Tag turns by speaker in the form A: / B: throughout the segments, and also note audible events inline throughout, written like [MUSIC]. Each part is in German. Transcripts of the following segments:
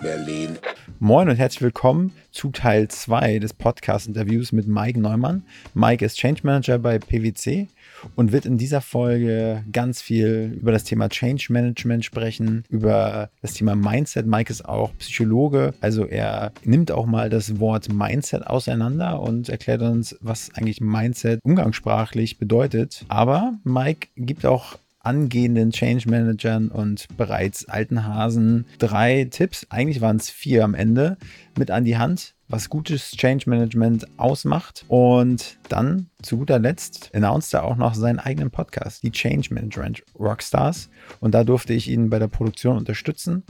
A: Berlin.
B: Moin und herzlich willkommen zu Teil 2 des Podcast-Interviews mit Mike Neumann. Mike ist Change Manager bei PwC und wird in dieser Folge ganz viel über das Thema Change Management sprechen, über das Thema Mindset. Mike ist auch Psychologe, also er nimmt auch mal das Wort Mindset auseinander und erklärt uns, was eigentlich Mindset umgangssprachlich bedeutet. Aber Mike gibt auch angehenden Change Managern und bereits alten Hasen drei Tipps, eigentlich waren es vier am Ende, mit an die Hand, was gutes Change Management ausmacht. Und dann zu guter Letzt announced er auch noch seinen eigenen Podcast, die Change Management Rockstars. Und da durfte ich ihn bei der Produktion unterstützen.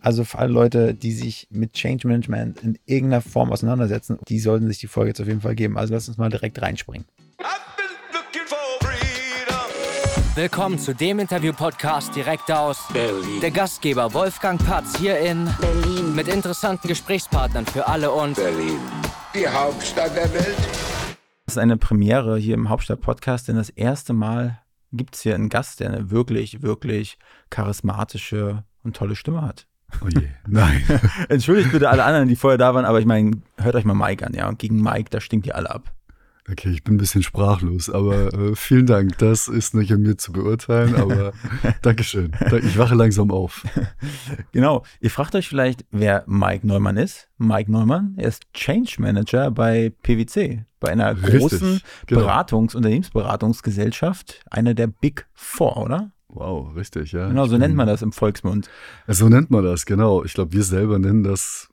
B: Also für alle Leute, die sich mit Change Management in irgendeiner Form auseinandersetzen, die sollten sich die Folge jetzt auf jeden Fall geben. Also lass uns mal direkt reinspringen.
C: Willkommen zu dem Interview-Podcast direkt aus
A: Berlin.
C: der Gastgeber Wolfgang Patz hier in
D: Berlin.
C: mit interessanten Gesprächspartnern für alle und
A: Berlin. Die Hauptstadt der Welt.
B: Das ist eine Premiere hier im Hauptstadt-Podcast, denn das erste Mal gibt es hier einen Gast, der eine wirklich, wirklich charismatische und tolle Stimme hat.
E: Oh je, nein. [LAUGHS]
B: Entschuldigt bitte alle anderen, die vorher da waren, aber ich meine, hört euch mal Mike an, ja. Und gegen Mike, da stinkt ihr alle ab.
E: Okay, ich bin ein bisschen sprachlos, aber äh, vielen Dank. Das ist nicht an mir zu beurteilen, aber [LAUGHS] Dankeschön. Ich wache langsam auf. [LAUGHS]
B: Genau. Ihr fragt euch vielleicht, wer Mike Neumann ist. Mike Neumann, er ist Change Manager bei PwC, bei einer
E: Richtig,
B: großen
E: genau.
B: Beratungs-, Unternehmensberatungsgesellschaft, einer der Big Four, oder?
E: Wow, richtig, ja.
B: Genau, so nennt man das im Volksmund.
E: So nennt man das, genau. Ich glaube, wir selber nennen das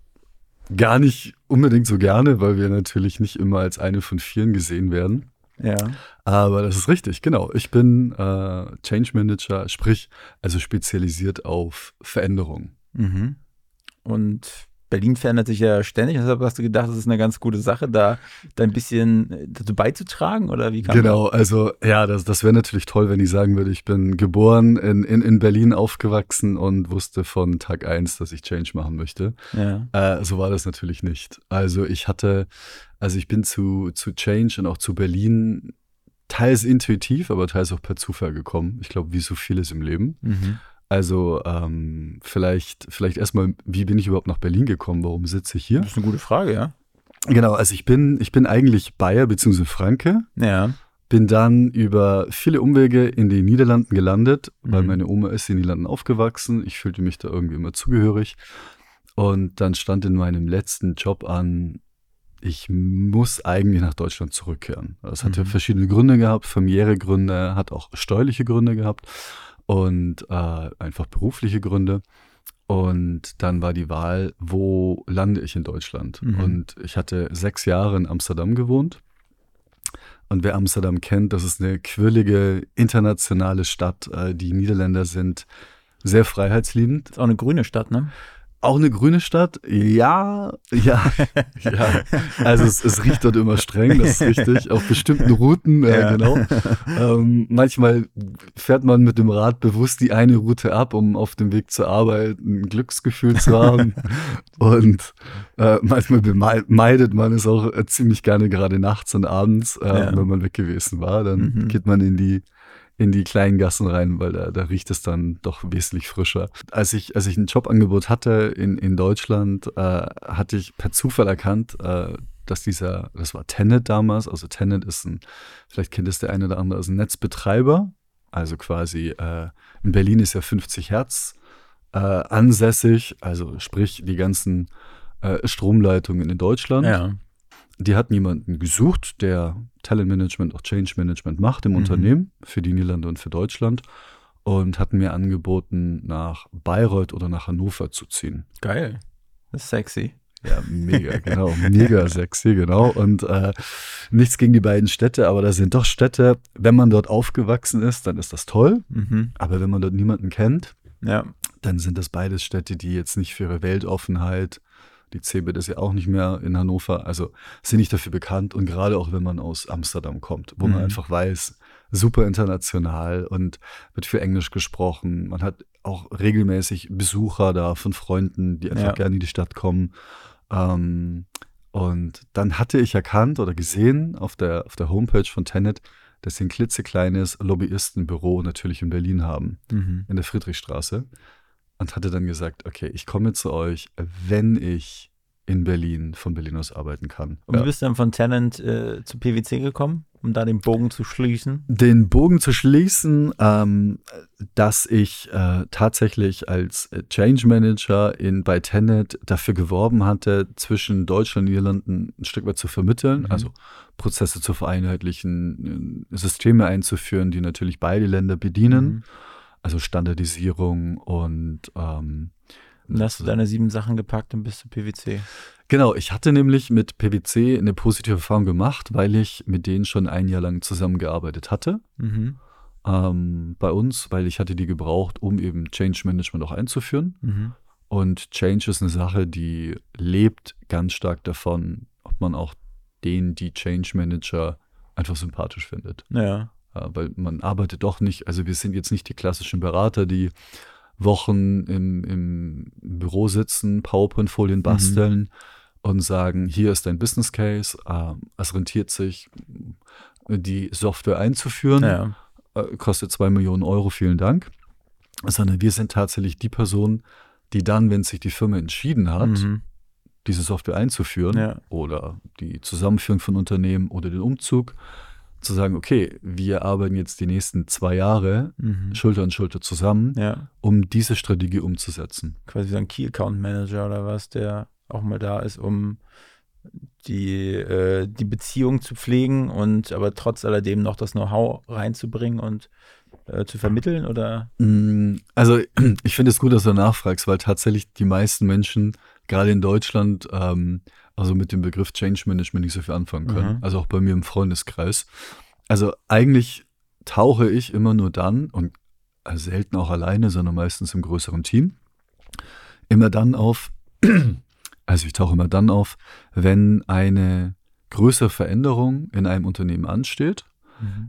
E: gar nicht unbedingt so gerne, weil wir natürlich nicht immer als eine von vielen gesehen werden.
B: Ja.
E: Aber das ist richtig, genau. Ich bin äh, Change Manager, sprich, also spezialisiert auf Veränderung.
B: Mhm. Und Berlin verändert sich ja ständig, deshalb hast du gedacht, das ist eine ganz gute Sache, da, da ein bisschen dazu beizutragen, oder wie kann
E: Genau, also ja, das, das wäre natürlich toll, wenn ich sagen würde, ich bin geboren, in, in, in Berlin aufgewachsen und wusste von Tag eins, dass ich Change machen möchte.
B: Ja.
E: Äh, so war das natürlich nicht. Also ich hatte, also ich bin zu, zu Change und auch zu Berlin teils intuitiv, aber teils auch per Zufall gekommen. Ich glaube, wie so vieles im Leben.
B: Mhm.
E: Also ähm, vielleicht, vielleicht erstmal, wie bin ich überhaupt nach Berlin gekommen? Warum sitze ich hier?
B: Das ist eine gute Frage, ja.
E: Genau, also ich bin, ich bin eigentlich Bayer bzw. Franke.
B: Ja.
E: Bin dann über viele Umwege in den Niederlanden gelandet, weil
B: Mhm.
E: meine Oma ist in den Niederlanden aufgewachsen. Ich fühlte mich da irgendwie immer zugehörig. Und dann stand in meinem letzten Job an, ich muss eigentlich nach Deutschland zurückkehren. Das hatte
B: Mhm.
E: verschiedene Gründe gehabt, familiäre Gründe, hat auch steuerliche Gründe gehabt und äh, einfach berufliche Gründe. Und dann war die Wahl, wo lande ich in Deutschland?
B: Mhm.
E: Und ich hatte sechs Jahre in Amsterdam gewohnt. Und wer Amsterdam kennt, das ist eine quirlige internationale Stadt. Äh, Die Niederländer sind sehr freiheitsliebend.
B: Ist auch eine grüne Stadt, ne?
E: Auch eine grüne Stadt? Ja, ja, [LAUGHS] ja. [LAUGHS] Also es, es riecht dort immer streng, das ist richtig. Auf bestimmten Routen, äh,
B: Ja.
E: genau. Ähm, manchmal fährt man mit dem Rad bewusst die eine Route ab, um auf dem Weg zur Arbeit ein Glücksgefühl zu haben. [LAUGHS] Und äh, manchmal meidet man es auch äh, ziemlich gerne gerade nachts und abends, äh,
B: Ja.
E: wenn man weg gewesen war. Dann
B: Mhm.
E: geht man in die in die kleinen Gassen rein, weil da, da riecht es dann doch wesentlich frischer. Als ich, als ich ein Jobangebot hatte in, in Deutschland, äh, hatte ich per Zufall erkannt, äh, dass dieser, das war Tenet damals, also Tenet ist ein, vielleicht kennt es der eine oder andere, ist ein Netzbetreiber, also quasi äh, in Berlin ist ja 50 Hertz äh, ansässig, also sprich die ganzen äh, Stromleitungen in Deutschland.
B: Ja.
E: Die hatten jemanden gesucht, der Talentmanagement, auch Change Management macht im
B: Mhm.
E: Unternehmen für die Niederlande und für Deutschland und hatten mir angeboten, nach Bayreuth oder nach Hannover zu ziehen.
B: Geil. Das ist sexy.
E: Ja, mega, genau. Mega [LAUGHS] sexy, genau. Und äh, nichts gegen die beiden Städte, aber da sind doch Städte, wenn man dort aufgewachsen ist, dann ist das toll.
B: Mhm.
E: Aber wenn man dort niemanden kennt,
B: Ja.
E: dann sind das beides Städte, die jetzt nicht für ihre Weltoffenheit, die CeBIT ist ja auch nicht mehr in Hannover, also sind nicht dafür bekannt und gerade auch wenn man aus Amsterdam kommt, wo
B: Mhm.
E: man einfach weiß, super international und wird viel Englisch gesprochen. Man hat auch regelmäßig Besucher da von Freunden, die einfach
B: Ja.
E: gerne in die Stadt kommen. Ähm, und dann hatte ich erkannt oder gesehen auf der, auf der Homepage von Tenet, dass sie ein klitzekleines Lobbyistenbüro natürlich in Berlin haben
B: Mhm.
E: in der Friedrichstraße. Und hatte dann gesagt, okay, ich komme zu euch, wenn ich in Berlin von Berlin aus arbeiten kann.
B: Und wie bist du dann von Tenant äh, zu PwC gekommen, um da den Bogen zu schließen?
E: Den Bogen zu schließen, ähm, dass ich äh, tatsächlich als äh, Change Manager in, bei Tenet dafür geworben hatte, zwischen Deutschland und Niederlanden ein Stück weit zu vermitteln,
B: Mhm.
E: also Prozesse zu vereinheitlichen, äh, Systeme einzuführen, die natürlich beide Länder bedienen,
B: Mhm.
E: Also Standardisierung und ähm,
B: Und hast du deine sieben Sachen gepackt und bist zu PwC.
E: Genau, ich hatte nämlich mit PwC eine positive Erfahrung gemacht, weil ich mit denen schon ein Jahr lang zusammengearbeitet hatte
B: Mhm.
E: ähm, bei uns, weil ich hatte die gebraucht, um eben Change Management auch einzuführen.
B: Mhm.
E: Und Change ist eine Sache, die lebt ganz stark davon, ob man auch den, die Change Manager einfach sympathisch findet.
B: Ja.
E: Ja, weil man arbeitet doch nicht, also wir sind jetzt nicht die klassischen Berater, die Wochen im, im Büro sitzen, PowerPoint-Folien basteln und sagen, hier ist dein Business Case, äh, es rentiert sich, die Software einzuführen,
B: Ja.
E: äh, kostet zwei Millionen Euro, vielen Dank. Sondern wir sind tatsächlich die Person, die dann, wenn sich die Firma entschieden hat,
B: Mhm.
E: diese Software einzuführen
B: Ja.
E: oder die Zusammenführung von Unternehmen oder den Umzug, zu sagen, okay, wir arbeiten jetzt die nächsten zwei Jahre
B: Mhm.
E: Schulter an Schulter zusammen,
B: Ja.
E: um diese Strategie umzusetzen.
B: Quasi so ein Key Account Manager oder was, der auch mal da ist, um die, äh, die Beziehung zu pflegen und aber trotz alledem noch das Know-how reinzubringen und äh, zu vermitteln oder?
E: Mm, Also [CLEARS THROAT] ich finde es gut, dass du nachfragst, weil tatsächlich die meisten Menschen, gerade in Deutschland, ähm, also mit dem Begriff Change Management nicht so viel anfangen können.
B: Mhm.
E: Also auch bei mir im Freundeskreis. Also eigentlich tauche ich immer nur dann und selten auch alleine, sondern meistens im größeren Team, immer dann auf, [CLEARS THROAT] also ich tauche immer dann auf, wenn eine größere Veränderung in einem Unternehmen ansteht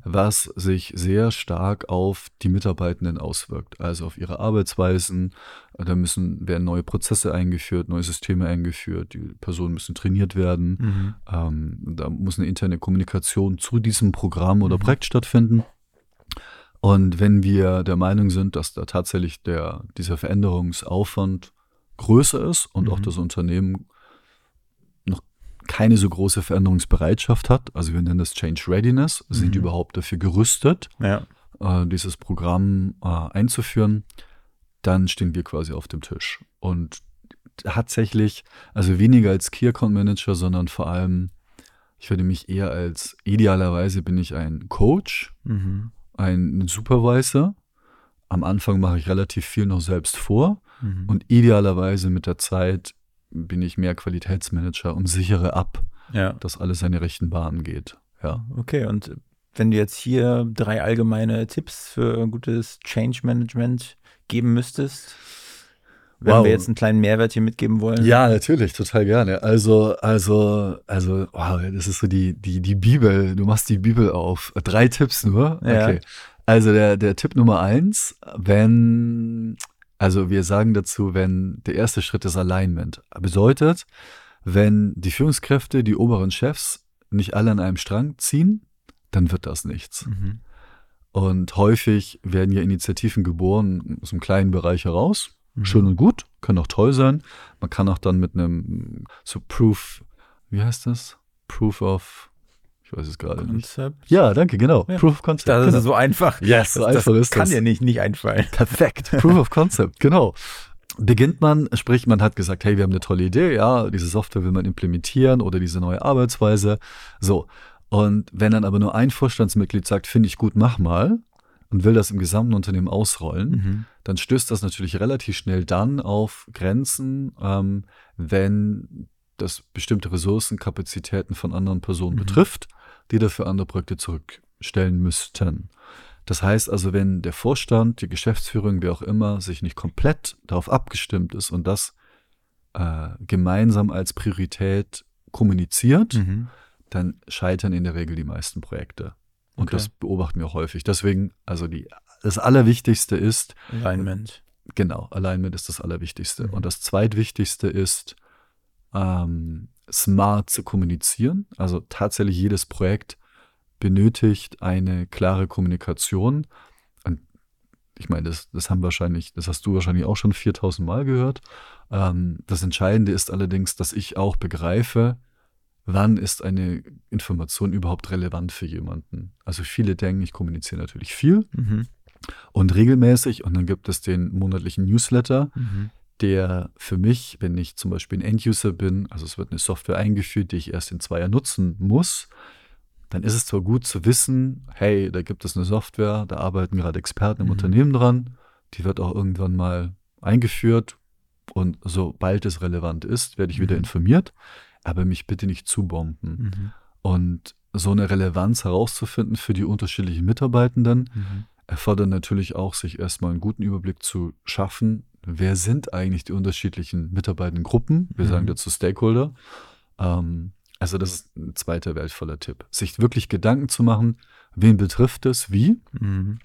E: was sich sehr stark auf die Mitarbeitenden auswirkt, also auf ihre Arbeitsweisen. Da müssen, werden neue Prozesse eingeführt, neue Systeme eingeführt, die Personen müssen trainiert werden.
B: Mhm.
E: Ähm, da muss eine interne Kommunikation zu diesem Programm oder
B: Mhm.
E: Projekt stattfinden. Und wenn wir der Meinung sind, dass da tatsächlich der, dieser Veränderungsaufwand größer ist und auch
B: Mhm.
E: das Unternehmen keine so große Veränderungsbereitschaft hat, also wir nennen das Change Readiness, sind
B: Mhm.
E: überhaupt dafür gerüstet,
B: Ja.
E: äh, dieses Programm äh, einzuführen, dann stehen wir quasi auf dem Tisch. Und tatsächlich, also weniger als Key Account Manager, sondern vor allem, ich würde mich eher als, idealerweise bin ich ein Coach,
B: Mhm.
E: ein Supervisor. Am Anfang mache ich relativ viel noch selbst vor
B: Mhm.
E: und idealerweise mit der Zeit bin ich mehr Qualitätsmanager und sichere ab,
B: ja.
E: dass alles seine rechten Bahnen geht. Ja.
B: Okay, und wenn du jetzt hier drei allgemeine Tipps für ein gutes Change Management geben müsstest, wenn
E: Wow.
B: wir jetzt einen kleinen Mehrwert hier mitgeben wollen.
E: Ja, natürlich, total gerne. Also, also, also, wow, das ist so die, die, die Bibel. Du machst die Bibel auf. Drei Tipps nur.
B: Ja.
E: Okay. Also der, der Tipp Nummer eins, wenn, also wir sagen dazu, wenn der erste Schritt ist Alignment. Bedeutet, wenn die Führungskräfte, die oberen Chefs nicht alle an einem Strang ziehen, dann wird das nichts.
B: Mhm.
E: Und häufig werden ja Initiativen geboren aus einem kleinen Bereich heraus.
B: Mhm.
E: Schön und gut, kann auch toll sein. Man kann auch dann mit einem so Proof, wie heißt das? Proof of, ich weiß es gerade nicht. Ja, danke, genau.
B: Ja.
E: Proof of Concept.
B: Das
E: genau.
B: ist so einfach.
E: Yes, so
B: das,
E: einfach
B: das
E: ist
B: kann
E: das.
B: dir nicht, nicht einfallen.
E: Perfekt. Proof of Concept, [LAUGHS] genau. Beginnt man, sprich, man hat gesagt, hey, wir haben eine tolle Idee, ja, diese Software will man implementieren oder diese neue Arbeitsweise. So. Und wenn dann aber nur ein Vorstandsmitglied sagt, finde ich gut, mach mal und will das im gesamten Unternehmen ausrollen,
B: Mhm.
E: dann stößt das natürlich relativ schnell dann auf Grenzen, ähm, wenn das bestimmte Ressourcen, Kapazitäten von anderen Personen
B: Mhm.
E: betrifft, die dafür andere Projekte zurückstellen müssten. Das heißt also, wenn der Vorstand, die Geschäftsführung, wer auch immer, sich nicht komplett darauf abgestimmt ist und das äh, gemeinsam als Priorität kommuniziert,
B: Mhm.
E: dann scheitern in der Regel die meisten Projekte. Und
B: Okay.
E: das beobachten wir auch häufig. Deswegen, also die, das Allerwichtigste ist,
B: Alignment.
E: Genau, Alignment ist das Allerwichtigste.
B: Mhm.
E: Und das Zweitwichtigste ist, ähm, smart zu kommunizieren. Also tatsächlich jedes Projekt benötigt eine klare Kommunikation. Und ich meine, das, das haben wahrscheinlich, das hast du wahrscheinlich auch schon 4000 Mal gehört. Ähm, das Entscheidende ist allerdings, dass ich auch begreife, wann ist eine Information überhaupt relevant für jemanden. Also viele denken, ich kommuniziere natürlich viel
B: Mhm.
E: und regelmäßig und dann gibt es den monatlichen Newsletter,
B: Mhm.
E: Der für mich, wenn ich zum Beispiel ein End-User bin, also es wird eine Software eingeführt, die ich erst in zwei Jahren nutzen muss, dann ist es zwar gut zu wissen, hey, da gibt es eine Software, da arbeiten gerade Experten im
B: Mhm.
E: Unternehmen dran, die wird auch irgendwann mal eingeführt und sobald es relevant ist, werde ich wieder
B: Mhm.
E: informiert, aber mich bitte nicht zubomben.
B: Mhm.
E: Und so eine Relevanz herauszufinden für die unterschiedlichen Mitarbeitenden,
B: Mhm.
E: erfordert natürlich auch, sich erstmal einen guten Überblick zu schaffen, wer sind eigentlich die unterschiedlichen mitarbeitenden Gruppen. Wir
B: Mhm.
E: sagen dazu Stakeholder. Ähm, also das ist ein zweiter wertvoller Tipp. Sich wirklich Gedanken zu machen, wen betrifft es, wie
B: Mhm.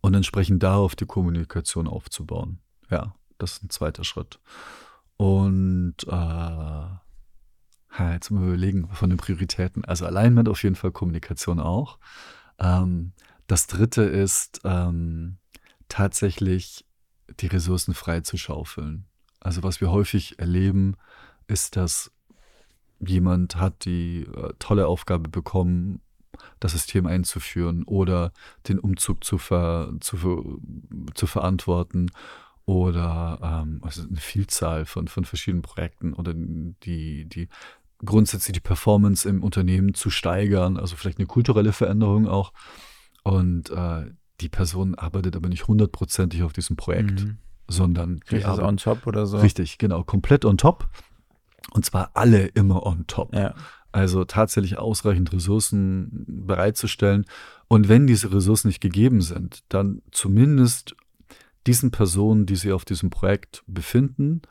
E: und entsprechend darauf die Kommunikation aufzubauen. Ja, das ist ein zweiter Schritt. Und äh, jetzt mal überlegen von den Prioritäten. Also Alignment auf jeden Fall, Kommunikation auch. Ähm, das dritte ist ähm, tatsächlich die Ressourcen frei zu schaufeln. Also was wir häufig erleben, ist, dass jemand hat die äh, tolle Aufgabe bekommen, das System einzuführen oder den Umzug zu, ver, zu, zu verantworten oder ähm, also eine Vielzahl von, von verschiedenen Projekten oder die, die grundsätzlich die Performance im Unternehmen zu steigern, also vielleicht eine kulturelle Veränderung auch. Und äh, die Person arbeitet aber nicht hundertprozentig auf diesem Projekt,
B: Mhm.
E: sondern die arbeitet-
B: on top oder so?
E: Richtig, genau, komplett on top. Und zwar alle immer on top.
B: Ja.
E: Also tatsächlich ausreichend Ressourcen bereitzustellen. Und wenn diese Ressourcen nicht gegeben sind, dann zumindest diesen Personen, die sich auf diesem Projekt befinden,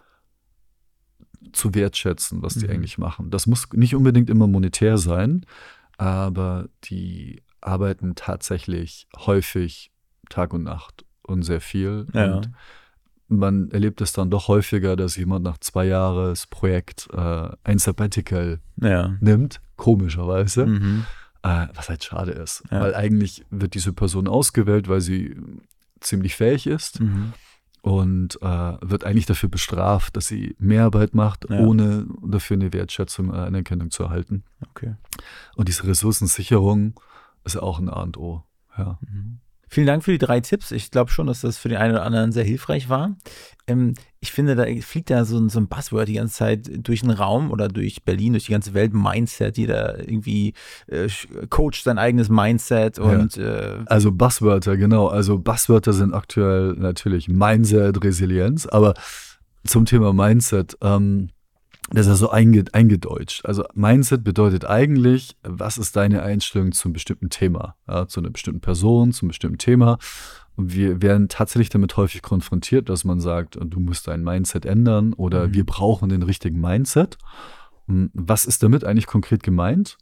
E: zu wertschätzen, was die
B: Mhm.
E: eigentlich machen. Das muss nicht unbedingt immer monetär sein, aber die arbeiten tatsächlich häufig Tag und Nacht und sehr viel.
B: Ja.
E: Und man erlebt es dann doch häufiger, dass jemand nach zwei Jahres Projekt äh, ein Sabbatical
B: Ja.
E: nimmt, komischerweise,
B: Mhm.
E: äh, was halt schade ist.
B: Ja.
E: Weil eigentlich wird diese Person ausgewählt, weil sie ziemlich fähig ist
B: Mhm.
E: und äh, wird eigentlich dafür bestraft, dass sie Mehrarbeit macht,
B: Ja.
E: ohne dafür eine Wertschätzung, äh, Anerkennung zu erhalten.
B: Okay.
E: Und diese Ressourcensicherung ist auch ein A und O. Ja.
B: Vielen Dank für die drei Tipps. Ich glaube schon, dass das für den einen oder anderen sehr hilfreich war. Ähm, ich finde, da fliegt da so ein, so ein Buzzword die ganze Zeit durch den Raum oder durch Berlin, durch die ganze Welt, Mindset. Jeder irgendwie äh, coacht sein eigenes Mindset und äh,
E: Also Buzzwörter, genau. Also Buzzwörter sind aktuell natürlich Mindset, Resilienz, aber zum Thema Mindset, ähm, das ist ja so einge eingedeutscht. Also Mindset bedeutet eigentlich, was ist deine Einstellung zum bestimmten Thema, ja, zu einer bestimmten Person, zum bestimmten Thema. Und wir werden tatsächlich damit häufig konfrontiert, dass man sagt, du musst dein Mindset ändern oder
B: Mhm.
E: wir brauchen den richtigen Mindset. Und Was ist damit eigentlich konkret gemeint?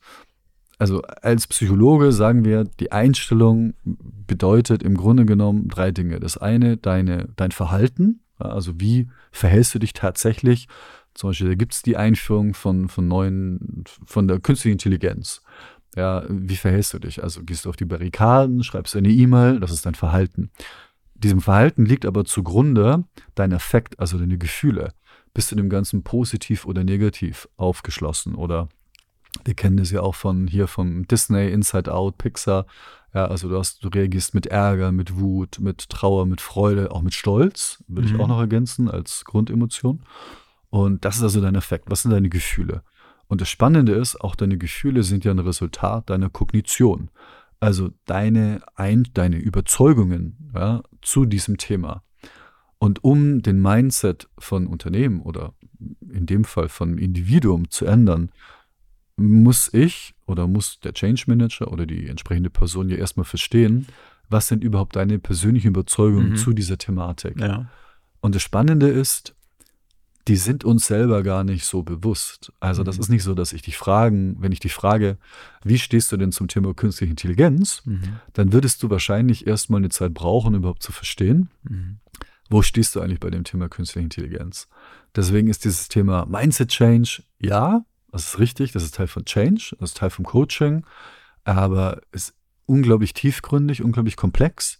E: Also als Psychologe sagen wir, die Einstellung bedeutet im Grunde genommen drei Dinge. Das eine, deine, dein Verhalten, also wie verhältst du dich tatsächlich? Zum Beispiel, da gibt es die Einführung von, von neuen, von der künstlichen Intelligenz. Ja, wie verhältst du dich? Also gehst du auf die Barrikaden, schreibst eine E-Mail, das ist dein Verhalten. Diesem Verhalten liegt aber zugrunde dein Affekt, also deine Gefühle. Bist du dem Ganzen positiv oder negativ aufgeschlossen? Oder wir kennen das ja auch von hier vom Disney, Inside Out, Pixar. Ja, also du, hast, du reagierst mit Ärger, mit Wut, mit Trauer, mit Freude, auch mit Stolz, würde
B: Mhm.
E: ich auch noch ergänzen als Grundemotion. Und das ist also dein Effekt. Was sind deine Gefühle? Und das Spannende ist, auch deine Gefühle sind ja ein Resultat deiner Kognition. Also deine, Ein deine Überzeugungen ja, zu diesem Thema. Und um den Mindset von Unternehmen oder in dem Fall von Individuum zu ändern, muss ich oder muss der Change Manager oder die entsprechende Person ja erstmal verstehen, was sind überhaupt deine persönlichen Überzeugungen
B: Mhm.
E: zu dieser Thematik.
B: ja.
E: Und das Spannende ist, die sind uns selber gar nicht so bewusst. Also das
B: Mhm.
E: ist nicht so, dass ich dich fragen, wenn ich dich frage, wie stehst du denn zum Thema künstliche Intelligenz,
B: Mhm.
E: dann würdest du wahrscheinlich erstmal eine Zeit brauchen, überhaupt zu verstehen,
B: Mhm.
E: wo stehst du eigentlich bei dem Thema künstliche Intelligenz. Deswegen ist dieses Thema Mindset Change, ja, das ist richtig, das ist Teil von Change, das ist Teil vom Coaching, aber es ist unglaublich tiefgründig, unglaublich komplex.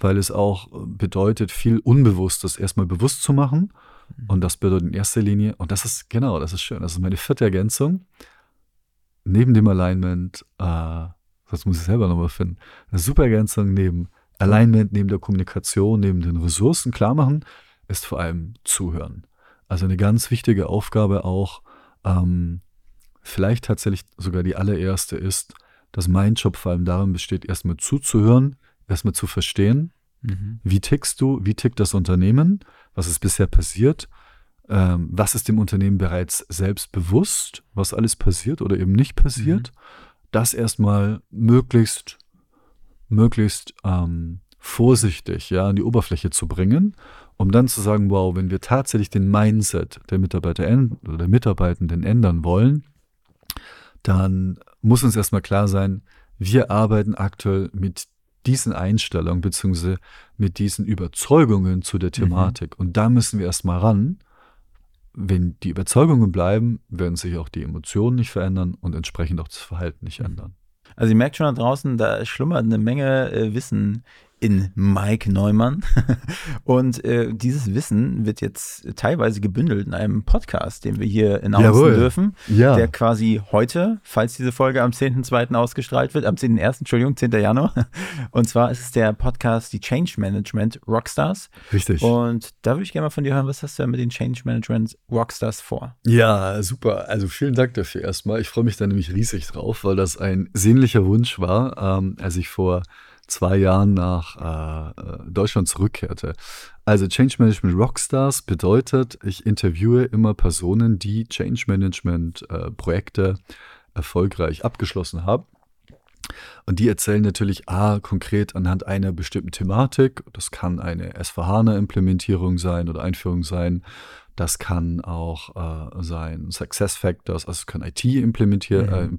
E: weil es auch bedeutet, viel Unbewusstes erstmal bewusst zu machen. Und das bedeutet in erster Linie, und das ist genau, das ist schön, das ist meine vierte Ergänzung, neben dem Alignment, äh, das muss ich selber nochmal finden, eine super Ergänzung neben Alignment, neben der Kommunikation, neben den Ressourcen klar machen, ist vor allem Zuhören. Also eine ganz wichtige Aufgabe auch, ähm, vielleicht tatsächlich sogar die allererste ist, dass mein Job vor allem darin besteht, erstmal zuzuhören, erstmal zu verstehen, mhm. wie tickst du, wie tickt das Unternehmen, was ist bisher passiert, ähm, was ist dem Unternehmen bereits selbst bewusst, was alles passiert oder eben nicht passiert, mhm. das erstmal möglichst, möglichst ähm, vorsichtig ja, an die Oberfläche zu bringen, um dann zu sagen, wow, wenn wir tatsächlich den Mindset der Mitarbeiter oder der Mitarbeitenden ändern wollen, dann muss uns erstmal klar sein, wir arbeiten aktuell mit diesen Einstellungen bzw. mit diesen Überzeugungen zu der mhm. Thematik. Mhm. Und da müssen wir erstmal ran. Wenn die Überzeugungen bleiben, werden sich auch die Emotionen nicht verändern und entsprechend auch das Verhalten nicht mhm. ändern.
B: Also ihr merkt schon da draußen, da schlummert eine Menge äh, Wissen in Mike Neumann. [LAUGHS] Und äh, dieses Wissen wird jetzt teilweise gebündelt in einem Podcast, den wir hier announcen dürfen, ja. der quasi heute, falls diese Folge am 10.2. ausgestrahlt wird, am 10.1., Entschuldigung, 10. Januar. [LAUGHS] Und zwar ist es der Podcast Die Change Management Rockstars.
E: Richtig.
B: Und da würde ich gerne mal von dir hören, was hast du mit den Change Management Rockstars vor?
E: Ja, super. Also vielen Dank dafür erstmal. Ich freue mich da nämlich riesig drauf, weil das ein sehnlicher Wunsch war, ähm, als ich vor zwei Jahren nach äh, äh, Deutschland zurückkehrte. Also Change Management Rockstars bedeutet, ich interviewe immer Personen, die Change Management äh, Projekte erfolgreich abgeschlossen haben. Und die erzählen natürlich A, konkret anhand einer bestimmten Thematik. Das kann eine S4HANA-Implementierung sein oder Einführung sein. Das kann auch äh, sein Success Factors, also es kann IT-Implementierung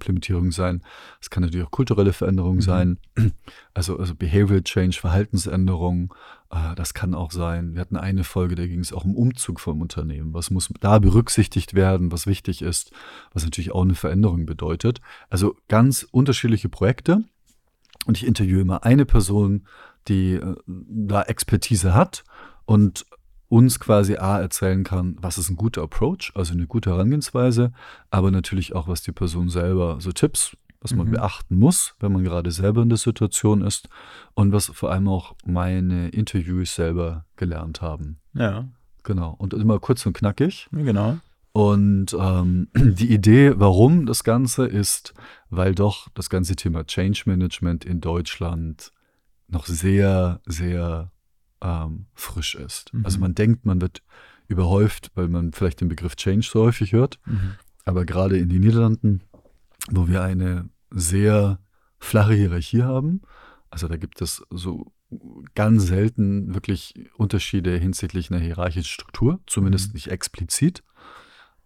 E: mhm. äh, sein. Es kann natürlich auch kulturelle Veränderungen mhm. sein, also, also Behavioral Change, Verhaltensänderungen. Äh, das kann auch sein. Wir hatten eine Folge, da ging es auch um Umzug vom Unternehmen. Was muss da berücksichtigt werden, was wichtig ist, was natürlich auch eine Veränderung bedeutet. Also ganz unterschiedliche Projekte. Und ich interviewe immer eine Person, die äh, da Expertise hat und uns quasi A erzählen kann, was ist ein guter Approach, also eine gute Herangehensweise, aber natürlich auch, was die Person selber, so Tipps, was man mhm. beachten muss, wenn man gerade selber in der Situation ist und was vor allem auch meine Interviews selber gelernt haben.
B: Ja.
E: Genau. Und immer kurz und knackig.
B: Genau.
E: Und ähm, [CLEARS THROAT] die Idee, warum das Ganze ist, weil doch das ganze Thema Change Management in Deutschland noch sehr, sehr ähm, frisch ist. Mhm. Also man denkt, man wird überhäuft, weil man vielleicht den Begriff Change so häufig hört. Mhm. Aber gerade in den Niederlanden, wo wir eine sehr flache Hierarchie haben, also da gibt es so ganz selten wirklich Unterschiede hinsichtlich einer hierarchischen Struktur, zumindest mhm. nicht explizit.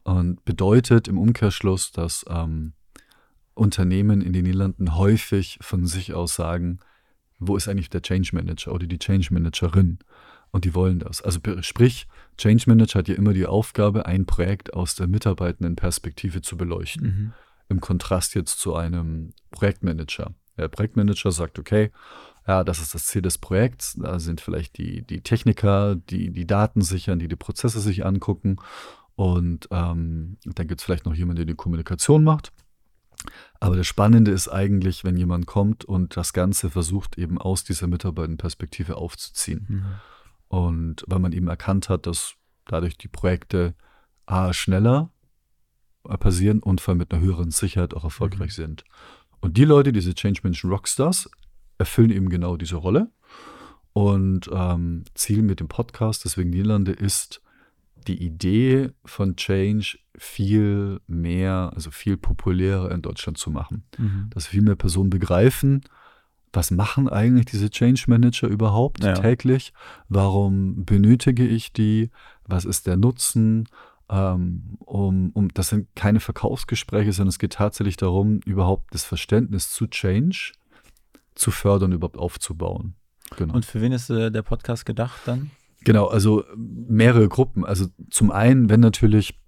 E: Und bedeutet im Umkehrschluss, dass ähm, Unternehmen in den Niederlanden häufig von sich aus sagen, wo ist eigentlich der Change Manager oder die Change Managerin? Und die wollen das. Also sprich, Change Manager hat ja immer die Aufgabe, ein Projekt aus der mitarbeitenden Perspektive zu beleuchten. Mhm. Im Kontrast jetzt zu einem Projektmanager. Der Projektmanager sagt, okay, ja, das ist das Ziel des Projekts. Da sind vielleicht die, die Techniker, die die Daten sichern, die die Prozesse sich angucken. Und ähm, dann gibt es vielleicht noch jemanden, der die Kommunikation macht. Aber das Spannende ist eigentlich, wenn jemand kommt und das Ganze versucht, eben aus dieser Mitarbeiterperspektive aufzuziehen. Mhm. Und weil man eben erkannt hat, dass dadurch die Projekte A, schneller passieren und vor allem mit einer höheren Sicherheit auch erfolgreich mhm. sind. Und die Leute, diese Change Management Rockstars, erfüllen eben genau diese Rolle. Und ähm, Ziel mit dem Podcast, deswegen Niederlande, ist, die Idee von Change viel mehr, also viel populärer in Deutschland zu machen. Mhm. Dass viel mehr Personen begreifen, was machen eigentlich diese Change Manager überhaupt ja. täglich? Warum benötige ich die? Was ist der Nutzen? Ähm, um, um, das sind keine Verkaufsgespräche, sondern es geht tatsächlich darum, überhaupt das Verständnis zu Change zu fördern, überhaupt aufzubauen.
B: Genau. Und für wen ist äh, der Podcast gedacht dann?
E: Genau, also mehrere Gruppen. Also zum einen, wenn natürlich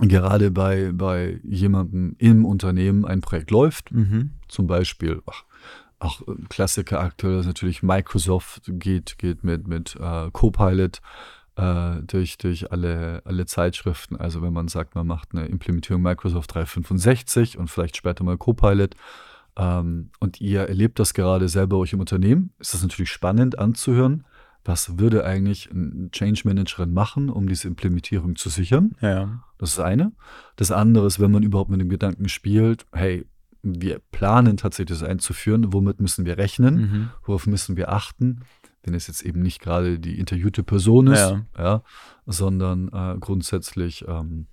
E: gerade bei, bei jemandem im Unternehmen ein Projekt läuft, mhm. zum Beispiel ach, auch ein Klassiker aktuell ist natürlich Microsoft geht, geht mit, mit äh, Copilot äh, durch, durch alle, alle Zeitschriften. Also wenn man sagt, man macht eine Implementierung Microsoft 365 und vielleicht später mal Copilot ähm, und ihr erlebt das gerade selber euch im Unternehmen, ist das natürlich spannend anzuhören. Was würde eigentlich ein Change Managerin machen, um diese Implementierung zu sichern?
B: Ja.
E: Das ist eine. Das andere ist, wenn man überhaupt mit dem Gedanken spielt, hey, wir planen tatsächlich das einzuführen, womit müssen wir rechnen,
B: Mhm.
E: worauf müssen wir achten, wenn es jetzt eben nicht gerade die interviewte Person ist,
B: Ja.
E: ja. sondern äh, grundsätzlich ähm,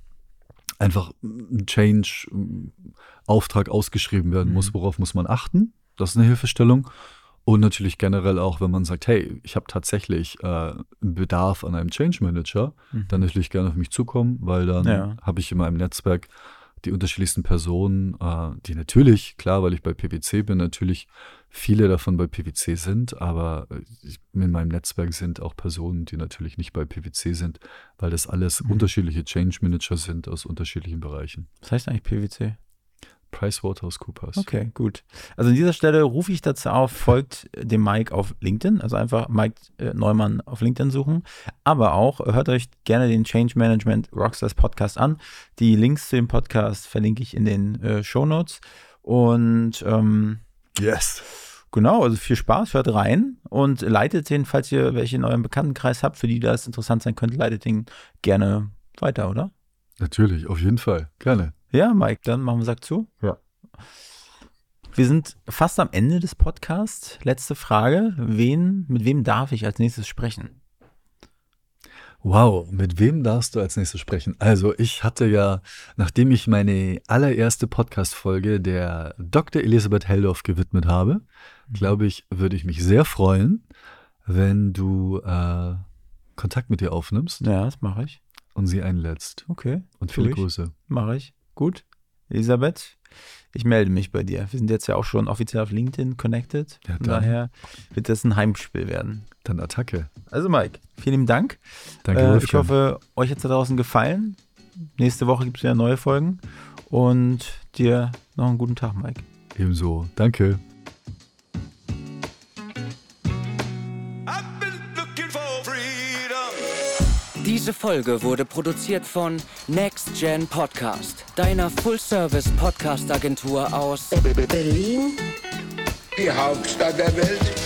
E: einfach ein Change-Auftrag ausgeschrieben werden
B: Mhm.
E: muss, worauf muss man achten. Das ist eine Hilfestellung. Und natürlich generell auch, wenn man sagt, hey, ich habe tatsächlich äh, einen Bedarf an einem Change Manager,
B: Mhm.
E: dann natürlich gerne auf mich zukommen, weil dann
B: Ja.
E: habe ich in meinem Netzwerk die unterschiedlichsten Personen, äh, die natürlich, klar, weil ich bei PwC bin, natürlich viele davon bei PwC sind, aber äh, in meinem Netzwerk sind auch Personen, die natürlich nicht bei PwC sind, weil das alles
B: Mhm.
E: unterschiedliche Change Manager sind aus unterschiedlichen Bereichen.
B: Was heißt eigentlich PwC?
E: PricewaterhouseCoopers.
B: Okay, gut. Also an dieser Stelle rufe ich dazu auf, folgt dem Mike auf LinkedIn, also einfach Mike äh, Neumann auf LinkedIn suchen, aber auch hört euch gerne den Change Management Rockstars Podcast an. Die Links zu dem Podcast verlinke ich in den äh, Show Notes und ähm,
E: Yes.
B: Genau, also viel Spaß, hört rein und leitet den, falls ihr welche in eurem Bekanntenkreis habt, für die das interessant sein könnte, leitet den gerne weiter, oder?
E: Natürlich, auf jeden Fall. Gerne.
B: Ja, Mike, dann machen wir Sack zu.
E: Ja.
B: Wir sind fast am Ende des Podcasts. Letzte Frage. Wen, mit wem darf ich als nächstes sprechen?
E: Wow, mit wem darfst du als nächstes sprechen? Also, ich hatte ja, nachdem ich meine allererste Podcast-Folge der Dr. Elisabeth Heldorf gewidmet habe, glaube ich, würde ich mich sehr freuen, wenn du äh, Kontakt mit ihr aufnimmst
B: Ja, das mache ich.
E: und sie einlädst.
B: Okay.
E: Und viele. Grüße.
B: Mache ich. Gut. Elisabeth, ich melde mich bei dir. Wir sind jetzt ja auch schon offiziell auf LinkedIn connected.
E: Ja,
B: daher wird das ein Heimspiel werden.
E: Dann Attacke.
B: Also Mike, vielen Dank.
E: Danke,
B: Äh, ich hoffe, euch hat es da draußen gefallen. Nächste Woche gibt es wieder neue Folgen. Und dir noch einen guten Tag, Mike.
E: Ebenso. Danke.
C: Diese Folge wurde produziert von Next Gen Podcast, deiner Full-Service-Podcast-Agentur aus
D: Berlin,
A: Die Hauptstadt der Welt.